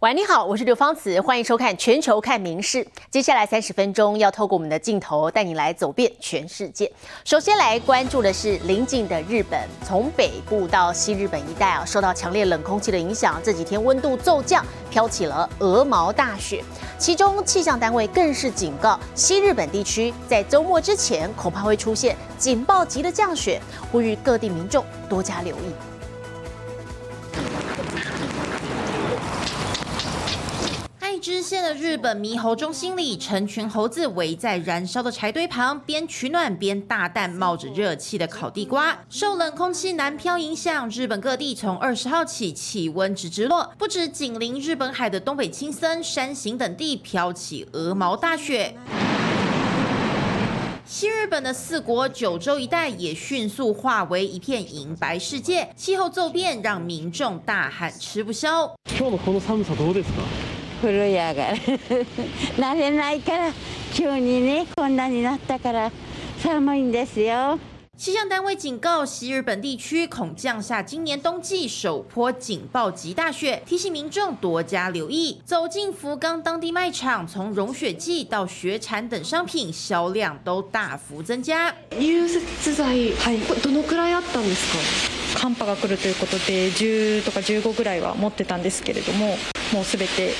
喂，你好，我是刘芳慈，欢迎收看《全球看名事》。接下来三十分钟要透过我们的镜头带你来走遍全世界。首先来关注的是邻近的日本，从北部到西日本一带啊，受到强烈冷空气的影响，这几天温度骤降，飘起了鹅毛大雪。其中气象单位更是警告，西日本地区在周末之前恐怕会出现警报级的降雪，呼吁各地民众多加留意。知县的日本猕猴中心里，成群猴子围在燃烧的柴堆旁，边取暖边大啖冒着热气的烤地瓜。受冷空气南漂影响，日本各地从二十号起气温直直落，不止紧邻日本海的东北青森、山形等地飘起鹅毛大雪。西日本的四国九州一带也迅速化为一片银白世界，气候骤变让民众大喊吃不消。風呂屋が慣れないから急にねこんなになったから寒いんですよ。气象单位警告，西日本地区恐降下今年冬季首波警报级大雪，提醒民众多加留意。走进福冈当地卖场，从融雪剂到雪铲等商品销量都大幅增加。融雪剤、はい、どのくらいあったんですか？寒波が来るということで10とか15ぐらいは持ってたんですけれども、もうすべて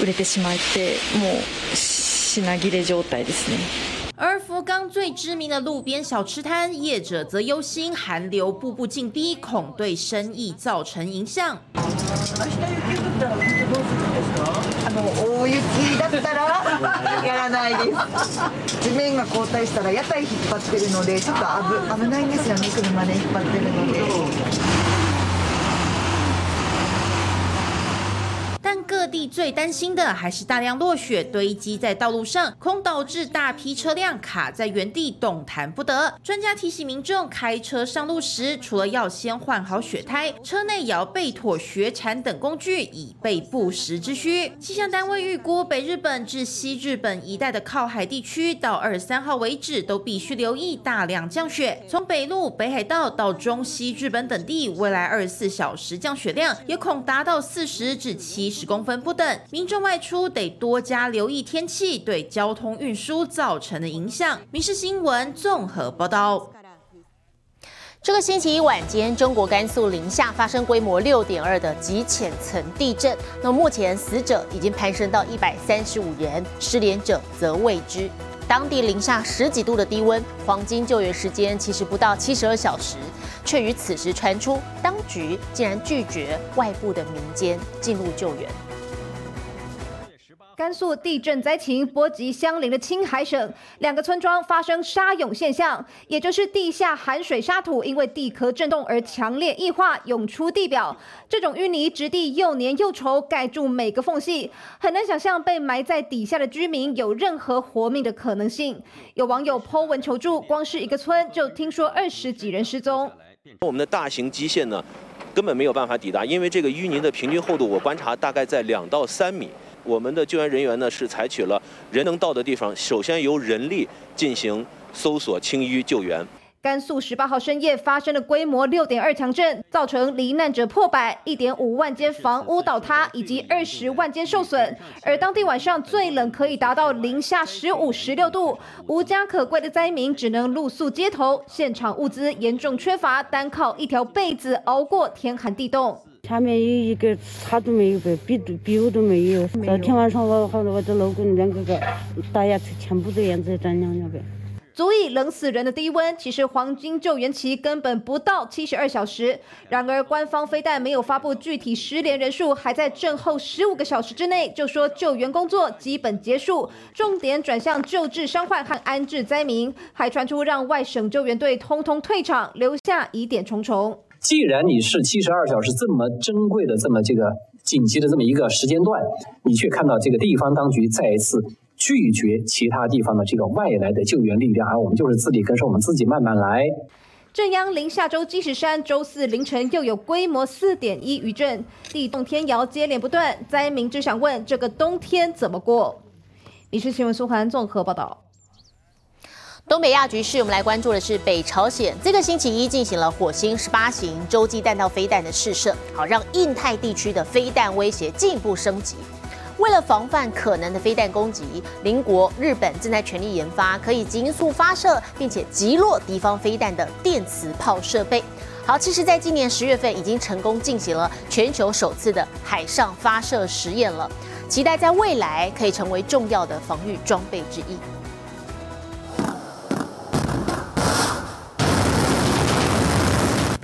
売れてしまってもう品切れ状態ですね。而福冈最知名的路边小吃摊业者则忧心寒流步步紧逼，恐对生意造成影响。あの大雪だったらやらないです。地面が後退したら屋台引っ張ってるのでちょっと危危ないんですよね車で引っ張ってるので。地最担心的还是大量落雪堆积在道路上，恐导致大批车辆卡在原地动弹不得。专家提醒民众，开车上路时，除了要先换好雪胎，车内也要备妥雪铲等工具，以备不时之需。气象单位预估，北日本至西日本一带的靠海地区，到二十三号为止，都必须留意大量降雪。从北陆、北海道到中西日本等地，未来二十四小时降雪量也恐达到四十至七十公。分不等，民众外出得多加留意天气对交通运输造成的影响。民事新闻综合报道。这个星期一晚间，中国甘肃临夏发生规模六点二的极浅层地震，那么目前死者已经攀升到一百三十五人，失联者则未知。当地零下十几度的低温，黄金救援时间其实不到七十二小时，却于此时传出，当局竟然拒绝外部的民间进入救援。甘肃地震灾情波及相邻的青海省，两个村庄发生沙涌现象，也就是地下含水沙土因为地壳震动而强烈异化涌出地表。这种淤泥质地又黏又稠，盖住每个缝隙，很难想象被埋在底下的居民有任何活命的可能性。有网友 Po 文求助，光是一个村就听说二十几人失踪。我们的大型机械呢，根本没有办法抵达，因为这个淤泥的平均厚度，我观察大概在两到三米。我们的救援人员呢是采取了人能到的地方，首先由人力进行搜索清淤救援。甘肃十八号深夜发生了规模六点二强震，造成罹难者破百，一点五万间房屋倒塌，以及二十万间受损。而当地晚上最冷可以达到零下十五、十六度，无家可归的灾民只能露宿街头，现场物资严重缺乏，单靠一条被子熬过天寒地冻。下面有一个啥都没有呗，壁壁都没有。昨天晚上我和我的老公两个个大牙齿全部都淹在丈娘娘呗。足以冷死人的低温，其实黄金救援期根本不到七十二小时。然而，官方非但没有发布具体失联人数，还在震后十五个小时之内就说救援工作基本结束，重点转向救治伤患和安置灾民，还传出让外省救援队通通退场，留下疑点重重。既然你是七十二小时这么珍贵的这么这个紧急的这么一个时间段，你却看到这个地方当局再一次拒绝其他地方的这个外来的救援力量，而我们就是自力更生，我们自己慢慢来。正央临夏州积石山周四凌晨又有规模四点一余震，地动天摇接连不断，灾民只想问这个冬天怎么过。《民事新闻》苏涵综合报道。东北亚局势，我们来关注的是北朝鲜这个星期一进行了火星十八型洲际弹道飞弹的试射，好让印太地区的飞弹威胁进一步升级。为了防范可能的飞弹攻击，邻国日本正在全力研发可以急速发射并且击落敌方飞弹的电磁炮设备。好，其实在今年十月份已经成功进行了全球首次的海上发射实验了，期待在未来可以成为重要的防御装备之一。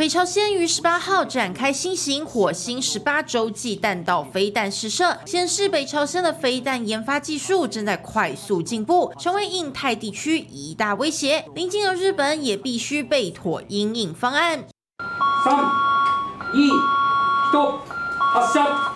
北朝鲜于十八号展开新型火星十八洲际弹道飞弹试射，显示北朝鲜的飞弹研发技术正在快速进步，成为印太地区一大威胁。邻近的日本也必须备妥应应方案。三、二、一、发射。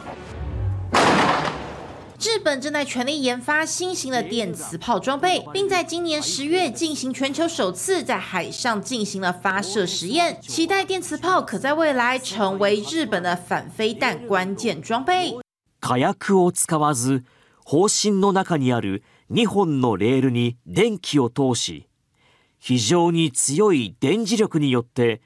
日本正在全力研发新型的电磁炮装备，并在今年十月进行全球首次在海上进行了发射实验。期待电磁炮可在未来成为日本的反飞弹关键装备。火薬を使わず、砲身の中にある2本のレールに電気を通し、非常に強い電磁力によって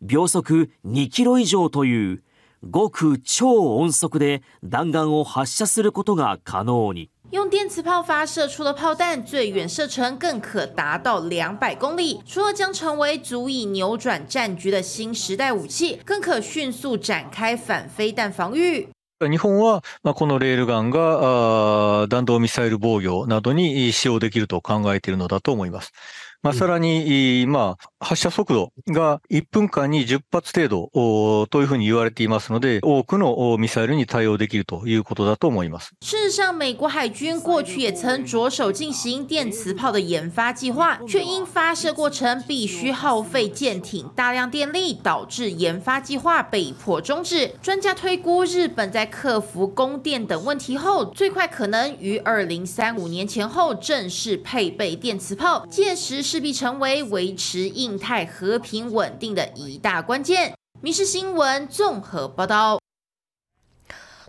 秒速2キロ以上という ごく超音速で弾丸を発射することが可能に。用电磁炮发射出的炮弹，最远射程更可达到两百公里。除了将成为足以扭转战局的新时代武器，更可迅速展开反飞弹防御。日本は、まこのレールガンが弾道ミサイル防御などに使用できると考えているのだと思います。まあ、さらに、まあ、発射速度が1分間に10発程度というふうに言われていますので、多くのミサイルに対応できるということだと思います。事实上，美国海军过去也曾着手进行电磁炮的研发计划，却因发射过程必须耗费舰艇大量电力，导致研发计划被迫终止。专家推估，日本在克服供电等问题后，最快可能于二零三五年前后正式配备电磁炮，届时。 势必成为维持印太和平稳定的一大关键。《民事新闻》综合报道。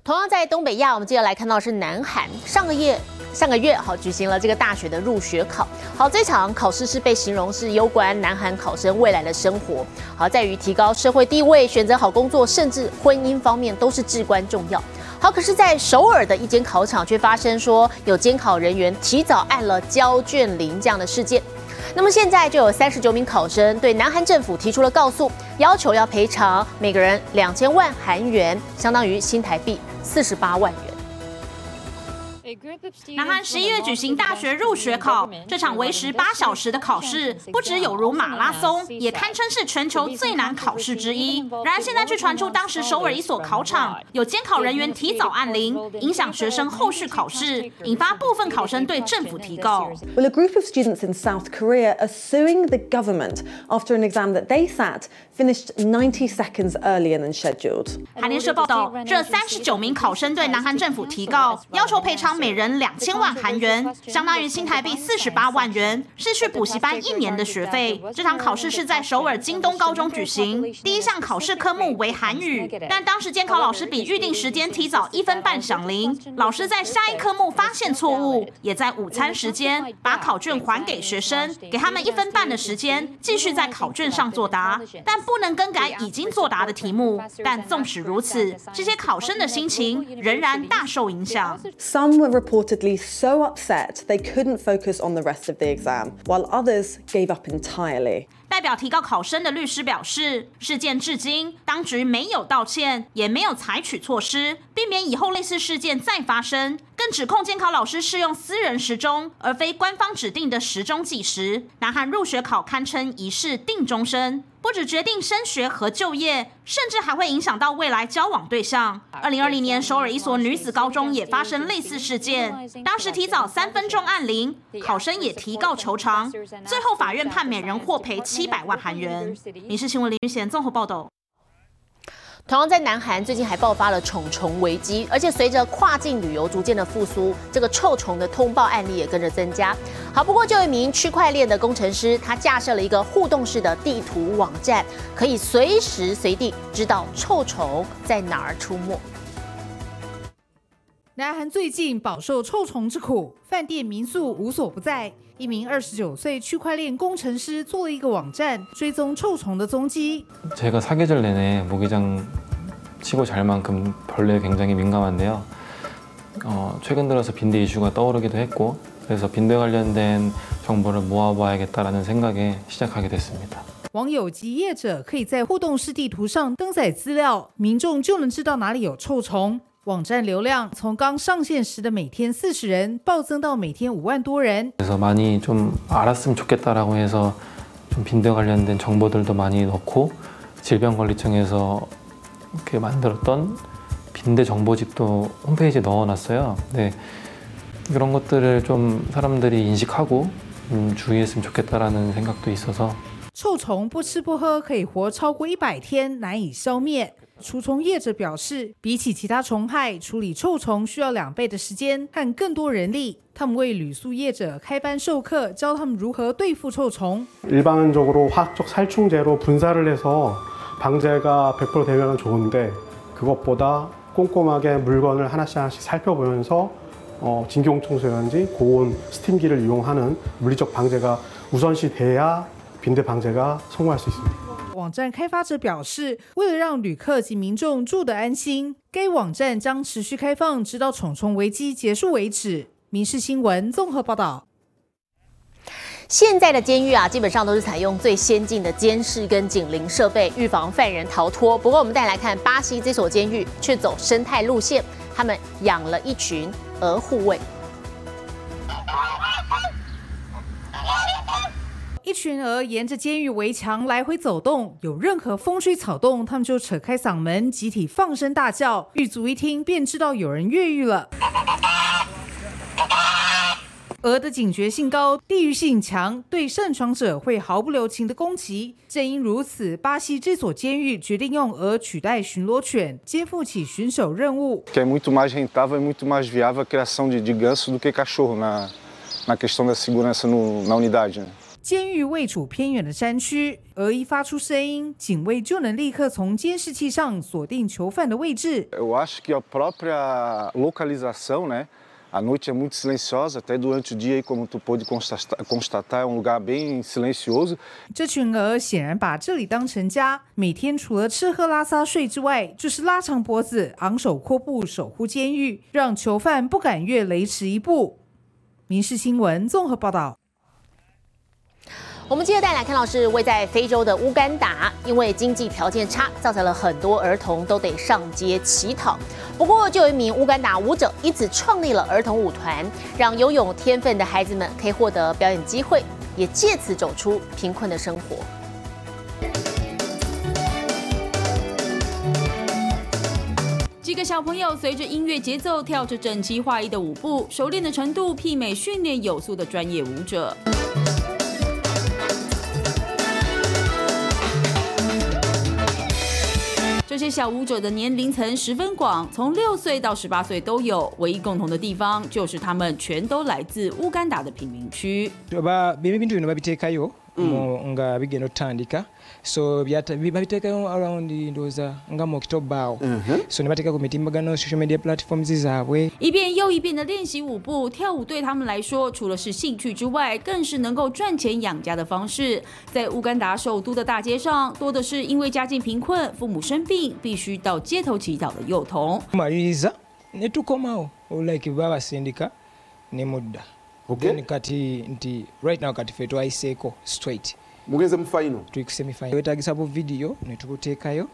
同样在东北亚，我们接着来看到是南韩，上个月上个月好举行了这个大学的入学考。好，这场考试是被形容是攸关南韩考生未来的生活，好在于提高社会地位、选择好工作，甚至婚姻方面都是至关重要。好，可是，在首尔的一间考场却发生说有监考人员提早按了交卷铃这样的事件。那么现在就有三十九名考生对南韩政府提出了告诉，要求要赔偿每个人两千万韩元，相当于新台币四十八万。南韩十一月举行大学入学考，这场为时八小时的考试，不只有如马拉松，也堪称是全球最难考试之一。然而现在却传出当时首尔一所考场有监考人员提早按铃，影响学生后续考试，引发部分考生对政府提告。Well, a group of students in South Korea are suing the government after an exam that they sat finished 90 seconds earlier than scheduled. 韩联社报道，这三十九名考生对南韩政府提告，要求赔偿。每人两千万韩元，相当于新台币四十八万元，是去补习班一年的学费。这场考试是在首尔京东高中举行，第一项考试科目为韩语，但当时监考老师比预定时间提早一分半响铃，老师在下一科目发现错误，也在午餐时间把考卷还给学生，给他们一分半的时间继续在考卷上作答，但不能更改已经作答的题目。但纵使如此，这些考生的心情仍然大受影响。Some were reportedly so upset they couldn't focus on the rest of the exam, while others gave up entirely. 代表提告考生的律师表示，事件至今当局没有道歉，也没有采取措施，避免以后类似事件再发生。更指控监考老师适用私人时钟，而非官方指定的时钟计时。南韩入学考堪称一试定终身。不止决定升学和就业，甚至还会影响到未来交往对象。二零二零年，首尔一所女子高中也发生类似事件，当时提早三分钟按铃，考生也提告求偿，最后法院判每人获赔七百万韩元。民事新闻林玉贤综合报道。同样在南韩，最近还爆发了虫虫危机，而且随着跨境旅游逐渐的复苏，这个臭虫的通报案例也跟着增加。好，不过就一名区块链的工程师，他架设了一个互动式的地图网站，可以随时随地知道臭虫在哪儿出没。南韩最近饱受臭虫之苦，饭店民宿无所不在。一名二十九岁区块链工程师做了一个网站，追踪臭虫的踪迹。제가사계절내내모기장치고잘만큼벌레굉장히민감한데요어최근들어서빈대이슈가떠오르기도했고그래서빈대관련된정보를모아봐야겠다라는생각에시작하게됐습니다网友及业者可以在互动式地图上登载资料，民众就能知道哪里有臭虫。 网站流量从刚上线时的每天四十人暴增到每天五万多人。그래서많이좀알았으면좋겠다라고해서좀빈대관련된정보들도많이넣고질병관리청에서이렇게만들었던빈대정보집도홈페이지에넣어놨어요네그런것들을좀사람들이인식하고음주의했으면좋겠다라는생각도있어서臭虫不吃不喝可以活超过一百天，难以消灭。 除虫业者表示，比起其他虫害，处理臭虫需要两倍的时间和更多人力。他们为旅宿业者开班授课，教他们如何对付臭虫。일반적으로화학적살충제로분사를해서방제가100%되면좋은데그것보다꼼꼼하게물건을하나씩하나씩살펴보면서어진경청소라든지고온스팀기를이용하는물리적방제가우선시돼야빈대방제가성공할수있습니다 网站开发者表示，为了让旅客及民众住得安心，该网站将持续开放，直到虫虫危机结束为止。民事新闻综合报道。现在的监狱啊，基本上都是采用最先进的监视跟警铃设备，预防犯人逃脱。不过，我们再来看巴西这所监狱，却走生态路线，他们养了一群鹅护卫。群鹅沿着监狱围墙来回走动，有任何风吹草动，他们就扯开嗓门，集体放声大叫。狱卒一听便知道有人越狱了。鹅的警觉性高，地域性强，对擅闯者会毫不留情的攻击。正因如此，巴西这所监狱决定用鹅取代巡逻犬，肩负起巡守任务。监狱位处偏远的山区，鹅一发出声音，警卫就能立刻从监视器上锁定囚犯的位置。Eu acho que a própria localização, né? A noite é muito silenciosa, até durante o dia, como tu pôde constatar, constatar, é um lugar bem silencioso. 这群鹅显然把这里当成家，每天除了吃喝拉撒睡之外，就是拉长脖子、昂首阔步守护监狱，让囚犯不敢越雷池一步。民事新闻综合报道。我们接着带来看到是位在非洲的乌干达，因为经济条件差，造成了很多儿童都得上街乞讨。不过，就有一名乌干达舞者因此创立了儿童舞团，让拥有天分的孩子们可以获得表演机会，也借此走出贫困的生活。几个小朋友随着音乐节奏跳着整齐划一的舞步，熟练的程度媲美训练有素的专业舞者。这些小舞者的年龄层十分广，从六岁到十八岁都有。唯一共同的地方就是他们全都来自乌干达的贫民区。So babiteekayo around ndowooza nga mu okitobaawo so ne bateeka ku mitimbagano social media platforms zaabwe 一遍又一遍的练习舞步，跳舞对他们来说，除了是兴趣之外，更是能够赚钱养家的方式。在乌干达首都的大街上，多的是因为家境贫困、父母生病，必须到街头乞讨的幼童。tumaliriza ne tukomawo like baba basindika ne mudda then kati nti right now kati fe twayiseeko straight mugenze mu final tuyikuse mifaino wetagisa bu video ne tubuteekayo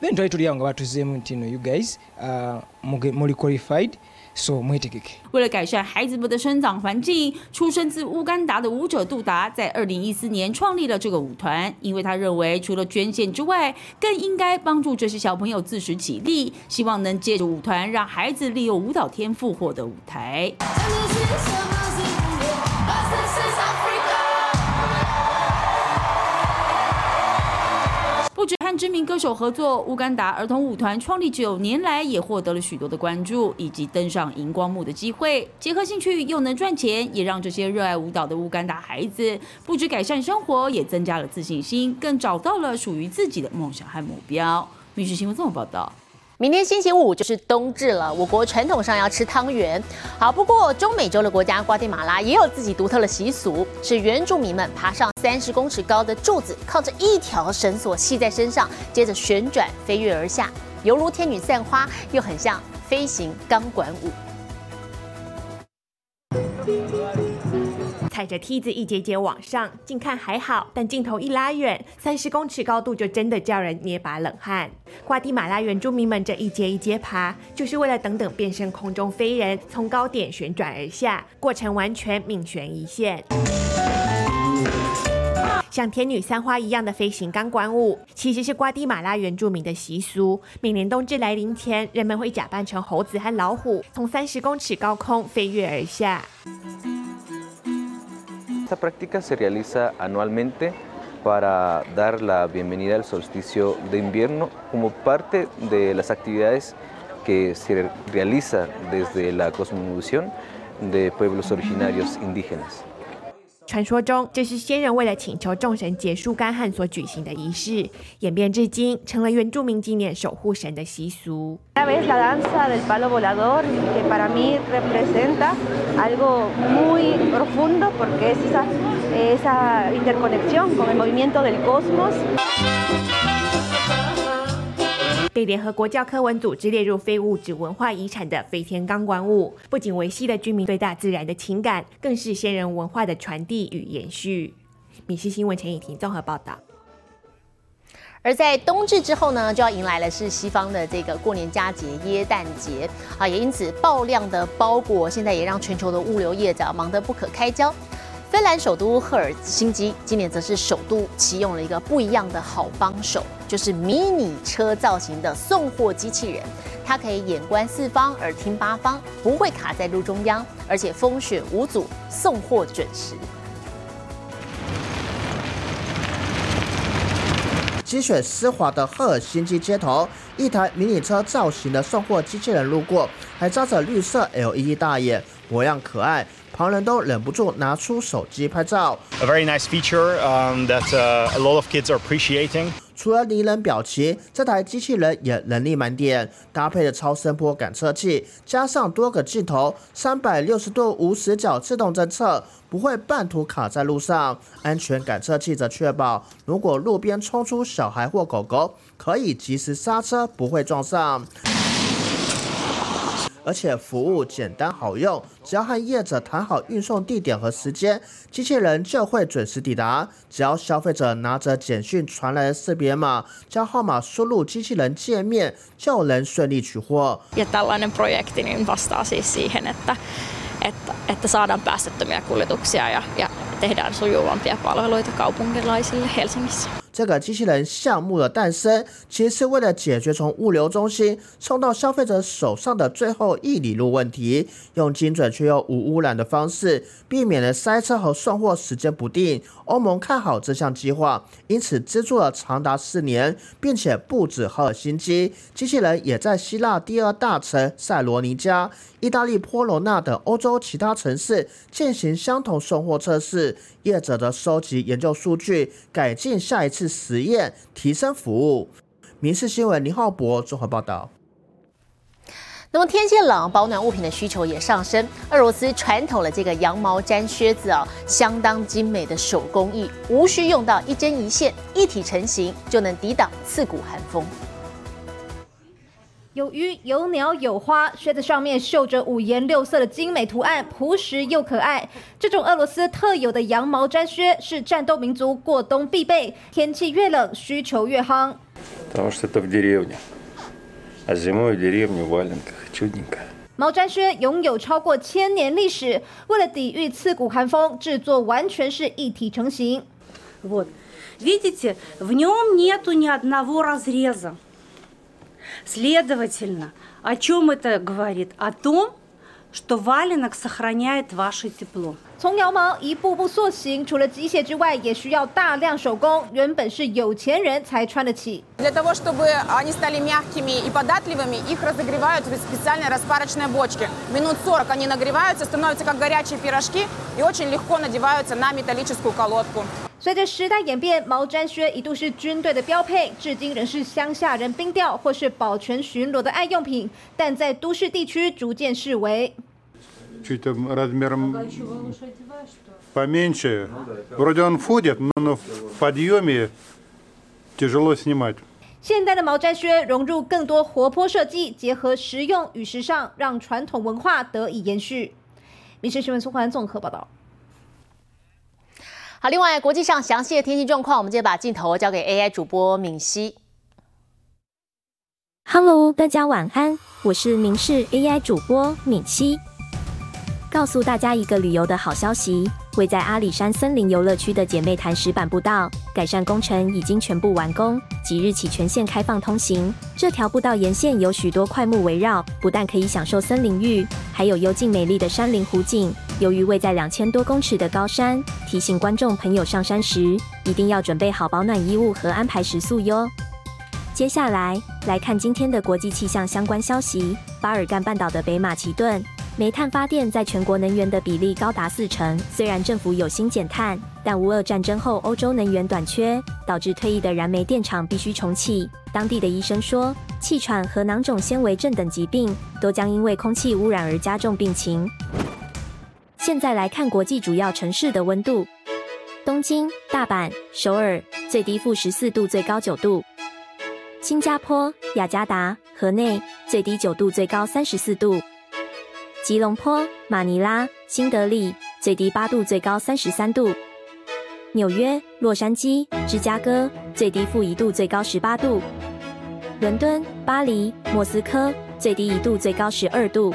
then twali tuli awo nga batuzeemu nti no you guys uh, muge- muli qualified so mwetegeke 为了改善孩子们的生长环境，出生自乌干达的舞者杜达在二零一四年创立了这个舞团，因为他认为除了捐献之外，更应该帮助这些小朋友自食其力，希望能借着舞团让孩子利用舞蹈天赋获得舞台。知名歌手合作，乌干达儿童舞团创立九年来也获得了许多的关注，以及登上荧光幕的机会。结合兴趣又能赚钱，也让这些热爱舞蹈的乌干达孩子不止改善生活，也增加了自信心，更找到了属于自己的梦想和目标。密室新闻这么报道。明天星期五就是冬至了，我国传统上要吃汤圆。好，不过中美洲的国家瓜地马拉也有自己独特的习俗，是原住民们爬上三十公尺高的柱子，靠着一条绳索系在身上，接着旋转飞跃而下，犹如天女散花，又很像飞行钢管舞。踩着梯子一节节往上，近看还好，但镜头一拉远，三十公尺高度就真的叫人捏把冷汗。瓜地马拉原住民们这一节一节爬，就是为了等等变身空中飞人，从高点旋转而下，过程完全命悬一线。像天女散花一样的飞行钢管舞，其实是瓜地马拉原住民的习俗。每年冬至来临前，人们会假扮成猴子和老虎，从三十公尺高空飞跃而下。Esta práctica se realiza anualmente para dar la bienvenida al solsticio de invierno como parte de las actividades que se realiza desde la cosmovisión de pueblos originarios indígenas. 传说中，这是先人为了请求众神结束干旱所举行的仪式，演变至今，成了原住民纪念守护神的习俗。被联合国教科文组织列入非物质文化遗产的飞天钢管舞，不仅维系了居民对大自然的情感，更是先人文化的传递与延续。米西新闻陈以婷综合报道。而在冬至之后呢，就要迎来的是西方的这个过年佳节耶诞节啊，也因此爆量的包裹，现在也让全球的物流业者忙得不可开交。芬兰首都赫尔辛基今年则是首都启用了一个不一样的好帮手，就是迷你车造型的送货机器人。它可以眼观四方，耳听八方，不会卡在路中央，而且风雪无阻，送货准时。积雪湿滑的赫尔辛基街头，一台迷你车造型的送货机器人路过，还扎着绿色 LED 大眼，模样可爱。旁人都忍不住拿出手机拍照。A very nice feature um, that uh, a lot of kids are appreciating. 除了拟人表情，这台机器人也能力满点，搭配的超声波感测器，加上多个镜头，三百六十度无死角自动侦测，不会半途卡在路上。安全感测器则确保，如果路边冲出小孩或狗狗，可以及时刹车，不会撞上。而且服务简单好用，只要和业者谈好运送地点和时间，机器人就会准时抵达。只要消费者拿着简讯传来的识别码，将号码输入机器人界面，就能顺利取货。Ja tällainen projekti niin vastaa siis siihen, että että että saadaan päästöttömiä kuljetuksia ja ja tehdään sujuvampia palveluita kaupunkilaisille Helsingissä. 这个机器人项目的诞生，其实是为了解决从物流中心送到消费者手上的最后一里路问题，用精准却又无污染的方式，避免了塞车和送货时间不定。欧盟看好这项计划，因此资助了长达四年，并且不止赫尔辛基，机器人也在希腊第二大城塞罗尼加、意大利波罗纳等欧洲其他城市进行相同送货测试。业者的收集研究数据，改进下一次实验，提升服务。民事新闻林浩博综合报道。那么天气冷，保暖物品的需求也上升。俄罗斯传统的这个羊毛毡靴子啊，相当精美的手工艺，无需用到一针一线，一体成型就能抵挡刺骨寒风。有鱼有鸟有花，靴子上面绣着五颜六色的精美图案，朴实又可爱。这种俄罗斯特有的羊毛毡靴是战斗民族过冬必备，天气越冷需求越夯。Потому что это в деревне, а зимой в деревне в валенках чудненько. 毛毡靴拥有超过千年历史，为了抵御刺骨寒风，制作完全是一体成型。Вот, видите, в нем нету ни одного разреза. Следовательно, о чем это говорит? О том, что валенок сохраняет ваше тепло. 从羊毛一步步塑形，除了机械之外，也需要大量手工。原本是有钱人才穿得起。 Для того, чтобы они стали мягкими и податливыми, их разогревают в специальной распарочной бочке. Минут 40 они нагреваются, становятся как горячие пирожки и очень легко надеваются на металлическую колодку. 随着时代演变，毛毡靴一度是军队的标配，至今仍是乡下人冰钓或是保全巡逻的爱用品，但在都市地区逐渐式微。 чуть размером поменьше. Вроде он входит, но в подъеме тяжело снимать. 现代的毛毡靴融入更多活泼设计，结合实用与时尚，让传统文化得以延续。民事新闻苏环综合报道。 好，另外国际上详细的天气状况，我们接着把镜头交给 AI 主播敏熙。Hello，大家晚安，我是明视 AI 主播敏熙。告诉大家一个旅游的好消息，位在阿里山森林游乐区的姐妹潭石板步道改善工程已经全部完工，即日起全线开放通行。这条步道沿线有许多快木围绕，不但可以享受森林浴，还有幽静美丽的山林湖景。由于位在两千多公尺的高山，提醒观众朋友上山时一定要准备好保暖衣物和安排食宿哟。接下来来看今天的国际气象相关消息：巴尔干半岛的北马其顿。煤炭发电在全国能源的比例高达四成。虽然政府有心减碳，但乌俄战争后欧洲能源短缺，导致退役的燃煤电厂必须重启。当地的医生说，气喘和囊肿纤维症等疾病都将因为空气污染而加重病情。现在来看国际主要城市的温度：东京、大阪、首尔，最低负十四度，最高九度；新加坡、雅加达、河内，最低九度，最高三十四度。吉隆坡、马尼拉、新德里最低八度，最高三十三度；纽约、洛杉矶、芝加哥最低负一度，最高十八度；伦敦、巴黎、莫斯科最低一度，最高十二度。